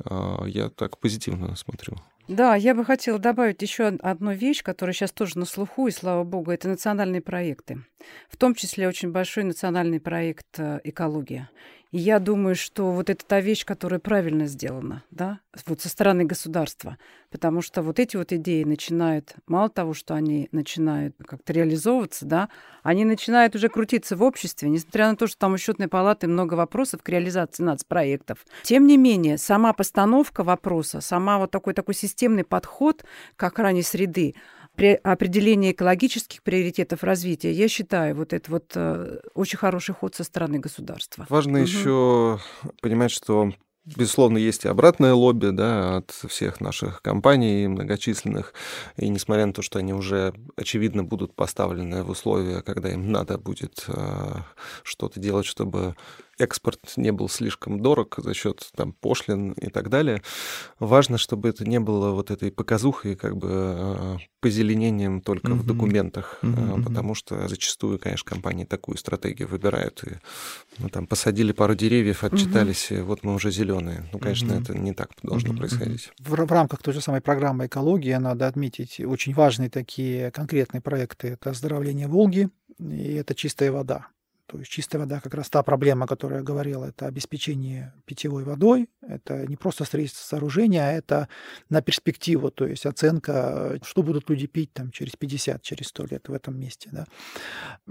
А, я так позитивно смотрю. Да, я бы хотела добавить еще одну вещь, которая сейчас тоже на слуху, и слава богу, это национальные проекты. В том числе очень большой национальный проект э, «Экология». Я думаю, что вот это та вещь, которая правильно сделана, да, вот со стороны государства. Потому что вот эти вот идеи начинают, мало того, что они начинают как-то реализовываться, да, они начинают уже крутиться в обществе, несмотря на то, что там у счетной палаты много вопросов к реализации нацпроектов. Тем не менее, сама постановка вопроса, сама вот такой такой системный подход к охране среды, при определении экологических приоритетов развития, я считаю, вот это вот э, очень хороший ход со стороны государства. Важно угу. еще понимать, что Безусловно, есть и обратное лобби да, от всех наших компаний многочисленных. И несмотря на то, что они уже, очевидно, будут поставлены в условия, когда им надо будет э, что-то делать, чтобы экспорт не был слишком дорог за счет там пошлин и так далее. Важно, чтобы это не было вот этой показухой, как бы э, позеленением только mm-hmm. в документах, mm-hmm. потому что зачастую, конечно, компании такую стратегию выбирают и ну, там посадили пару деревьев, отчитались, mm-hmm. и вот мы уже зеленые. Ну, конечно, mm-hmm. это не так должно mm-hmm. происходить. В, в рамках той же самой программы экологии надо отметить очень важные такие конкретные проекты. Это оздоровление Волги и это чистая вода. То есть чистая вода как раз та проблема, о которой я говорил, это обеспечение питьевой водой. Это не просто строительство сооружения, а это на перспективу, то есть оценка, что будут люди пить там через 50, через 100 лет в этом месте. Да.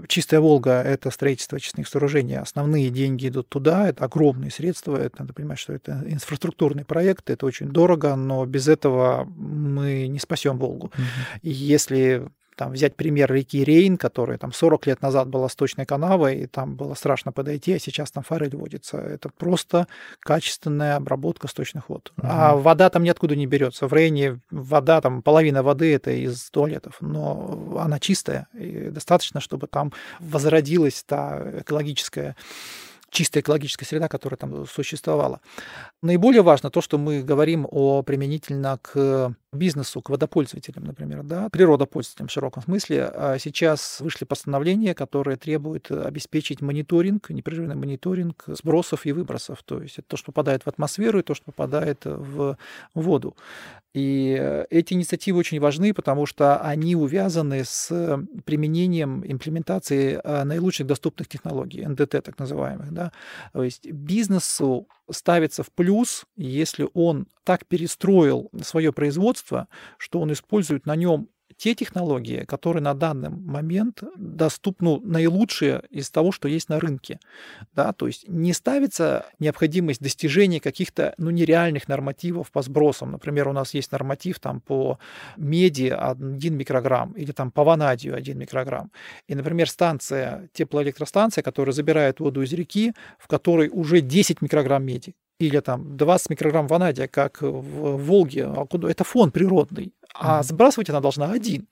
Чистая Волга – это строительство очистных сооружений. Основные деньги идут туда, это огромные средства. Это, надо понимать, что это инфраструктурный проект, это очень дорого, но без этого мы не спасем Волгу. Mm-hmm. И если там, взять пример реки Рейн, которая там 40 лет назад была сточной канавой, и там было страшно подойти, а сейчас там форель водится. Это просто качественная обработка сточных вод. Угу. А вода там ниоткуда не берется. В Рейне вода, там половина воды это из туалетов, но она чистая, и достаточно, чтобы там возродилась та экологическая чистая экологическая среда, которая там существовала. Наиболее важно то, что мы говорим о применительно к бизнесу, к водопользователям, например, да, природопользователям в широком смысле. А сейчас вышли постановления, которые требуют обеспечить мониторинг, непрерывный мониторинг сбросов и выбросов. То есть это то, что попадает в атмосферу и то, что попадает в воду. И эти инициативы очень важны, потому что они увязаны с применением имплементации а, наилучших доступных технологий, НДТ так называемых. Да? То есть бизнесу ставится в плюс, если он так перестроил свое производство, что он использует на нем те технологии, которые на данный момент доступны ну, наилучшие из того, что есть на рынке. Да? То есть не ставится необходимость достижения каких-то ну, нереальных нормативов по сбросам. Например, у нас есть норматив там, по меди 1 микрограмм или там, по ванадию 1 микрограмм. И, например, станция, теплоэлектростанция, которая забирает воду из реки, в которой уже 10 микрограмм меди или там 20 микрограмм ванадия, как в Волге, а это фон природный, а сбрасывать она должна один.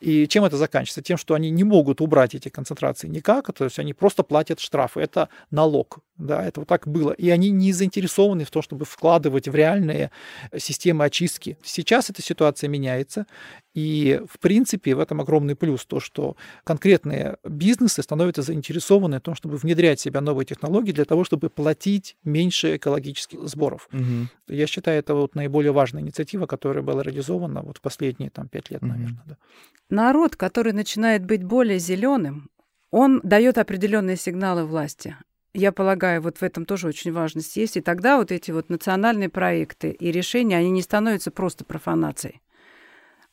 И чем это заканчивается? Тем, что они не могут убрать эти концентрации никак, то есть они просто платят штрафы. Это налог. Да, это вот так было. И они не заинтересованы в том, чтобы вкладывать в реальные системы очистки. Сейчас эта ситуация меняется. И, в принципе, в этом огромный плюс то, что конкретные бизнесы становятся заинтересованы в том, чтобы внедрять в себя новые технологии для того, чтобы платить меньше экологических сборов. Угу. Я считаю, это вот наиболее важная инициатива, которая была реализована вот в последние там, пять лет, угу. наверное. Да. Народ, который начинает быть более зеленым, он дает определенные сигналы власти я полагаю, вот в этом тоже очень важно есть. И тогда вот эти вот национальные проекты и решения, они не становятся просто профанацией.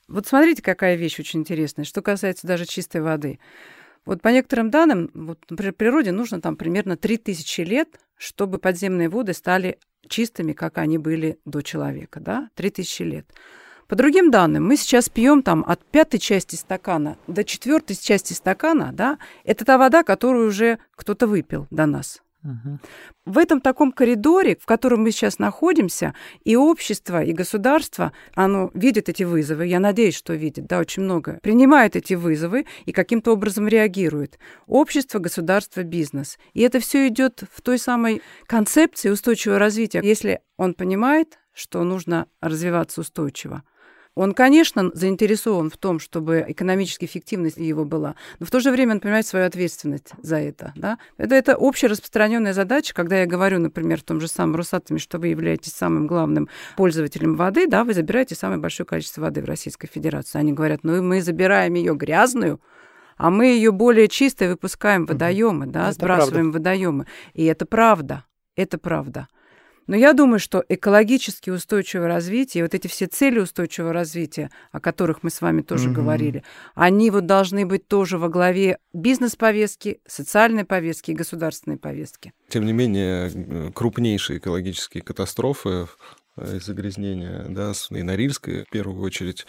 Вот смотрите, какая вещь очень интересная, что касается даже чистой воды. Вот по некоторым данным, вот, например, природе нужно там примерно 3000 лет, чтобы подземные воды стали чистыми, как они были до человека, да, 3000 лет. По другим данным, мы сейчас пьем там от пятой части стакана до четвертой части стакана, да, это та вода, которую уже кто-то выпил до нас. Угу. В этом таком коридоре, в котором мы сейчас находимся, и общество, и государство, оно видит эти вызовы, я надеюсь, что видит, да, очень много, принимает эти вызовы и каким-то образом реагирует. Общество, государство, бизнес. И это все идет в той самой концепции устойчивого развития, если он понимает, что нужно развиваться устойчиво. Он, конечно, заинтересован в том, чтобы экономическая эффективность его была, но в то же время он понимает свою ответственность за это. Да? Это, это общераспространенная задача, когда я говорю, например, в том же самом Росатоме, что вы являетесь самым главным пользователем воды, да, вы забираете самое большое количество воды в Российской Федерации. Они говорят, ну мы забираем ее грязную, а мы ее более чистой выпускаем в водоемы, да, это сбрасываем в водоемы. И это правда. Это правда. Но я думаю, что экологически устойчивое развитие, вот эти все цели устойчивого развития, о которых мы с вами тоже mm-hmm. говорили, они вот должны быть тоже во главе бизнес-повестки, социальной повестки и государственной повестки. Тем не менее, крупнейшие экологические катастрофы загрязнения, да, и Норильской в первую очередь,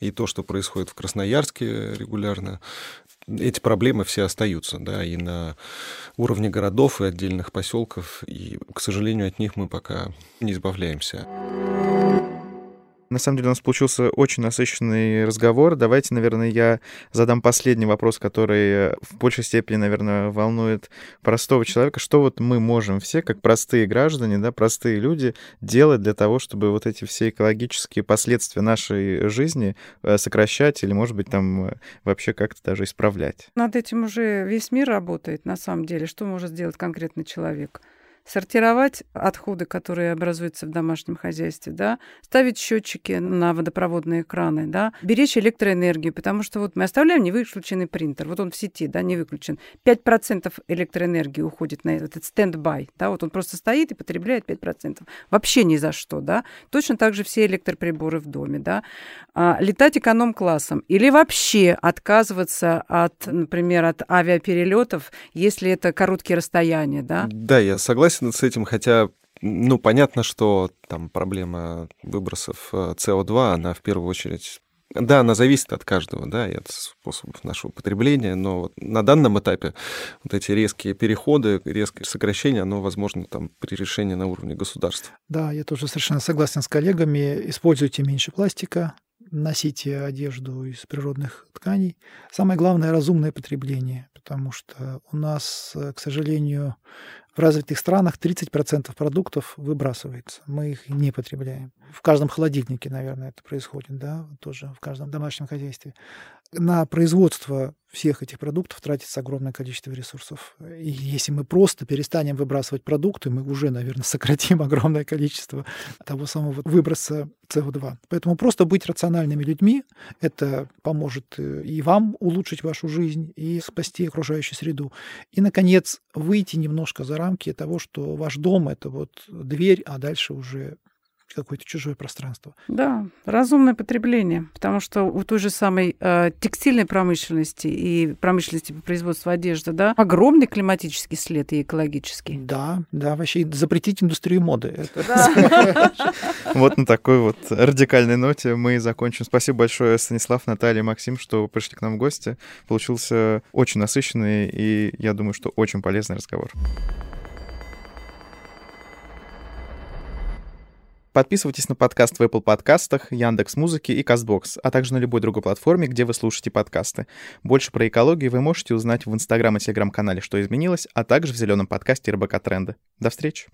и то, что происходит в Красноярске регулярно, эти проблемы все остаются, да, и на уровне городов и отдельных поселков, и, к сожалению, от них мы пока не избавляемся. На самом деле у нас получился очень насыщенный разговор. Давайте, наверное, я задам последний вопрос, который в большей степени, наверное, волнует простого человека. Что вот мы можем все, как простые граждане, да, простые люди, делать для того, чтобы вот эти все экологические последствия нашей жизни э, сокращать или, может быть, там э, вообще как-то даже исправлять? Над этим уже весь мир работает, на самом деле. Что может сделать конкретный человек? Сортировать отходы, которые образуются в домашнем хозяйстве, да, ставить счетчики на водопроводные краны, да, беречь электроэнергию, потому что вот мы оставляем невыключенный принтер, вот он в сети, да, не выключен. 5% электроэнергии уходит на этот стендбай, да, вот он просто стоит и потребляет 5%. Вообще ни за что, да. Точно так же все электроприборы в доме, да. А, летать эконом-классом или вообще отказываться от, например, от авиаперелетов, если это короткие расстояния, да. Да, я согласен согласен с этим, хотя ну, понятно, что там проблема выбросов э, СО2, она в первую очередь да, она зависит от каждого, да, и от способов нашего потребления, но вот на данном этапе вот эти резкие переходы, резкое сокращение, оно возможно там при решении на уровне государства. Да, я тоже совершенно согласен с коллегами. Используйте меньше пластика, носите одежду из природных тканей. Самое главное – разумное потребление, потому что у нас, э, к сожалению, в развитых странах 30% продуктов выбрасывается. Мы их не потребляем. В каждом холодильнике, наверное, это происходит, да, тоже в каждом домашнем хозяйстве. На производство всех этих продуктов тратится огромное количество ресурсов. И если мы просто перестанем выбрасывать продукты, мы уже, наверное, сократим огромное количество того самого выброса СО2. Поэтому просто быть рациональными людьми, это поможет э, и вам улучшить вашу жизнь, и спасти окружающую среду. И, наконец, выйти немножко за рамки того, что ваш дом — это вот дверь, а дальше уже какое-то чужое пространство. Да, разумное потребление, потому что у той же самой э, текстильной промышленности и промышленности по производству одежды, да, огромный климатический след и экологический. Да, да, вообще запретить индустрию моды. Вот на такой вот радикальной ноте мы и закончим. Спасибо большое, Станислав, Наталья, Максим, что пришли к нам в гости. Получился очень насыщенный и, я думаю, что очень полезный разговор. Подписывайтесь на подкаст в Apple подкастах, Яндекс Музыки и Castbox, а также на любой другой платформе, где вы слушаете подкасты. Больше про экологию вы можете узнать в Инстаграм и Телеграм-канале «Что изменилось», а также в зеленом подкасте РБК Тренды. До встречи!